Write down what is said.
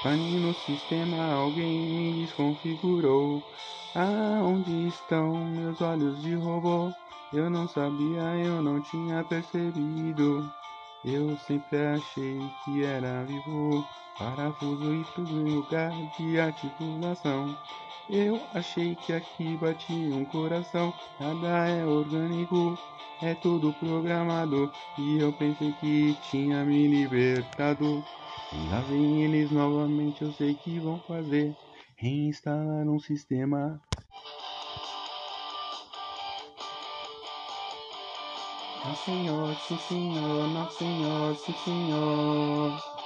Pane no sistema, alguém me desconfigurou. Aonde estão meus olhos de robô? Eu não sabia, eu não tinha percebido. Eu sempre achei que era vivo, parafuso e tudo em lugar de articulação. Eu achei que aqui batia um coração, nada é orgânico, é tudo programado. E eu pensei que tinha me libertado. E lá vem eles novamente, eu sei que vão fazer reinstalar um sistema. Nosso Senhor, sim senhor, nosso Senhor, sim senhor.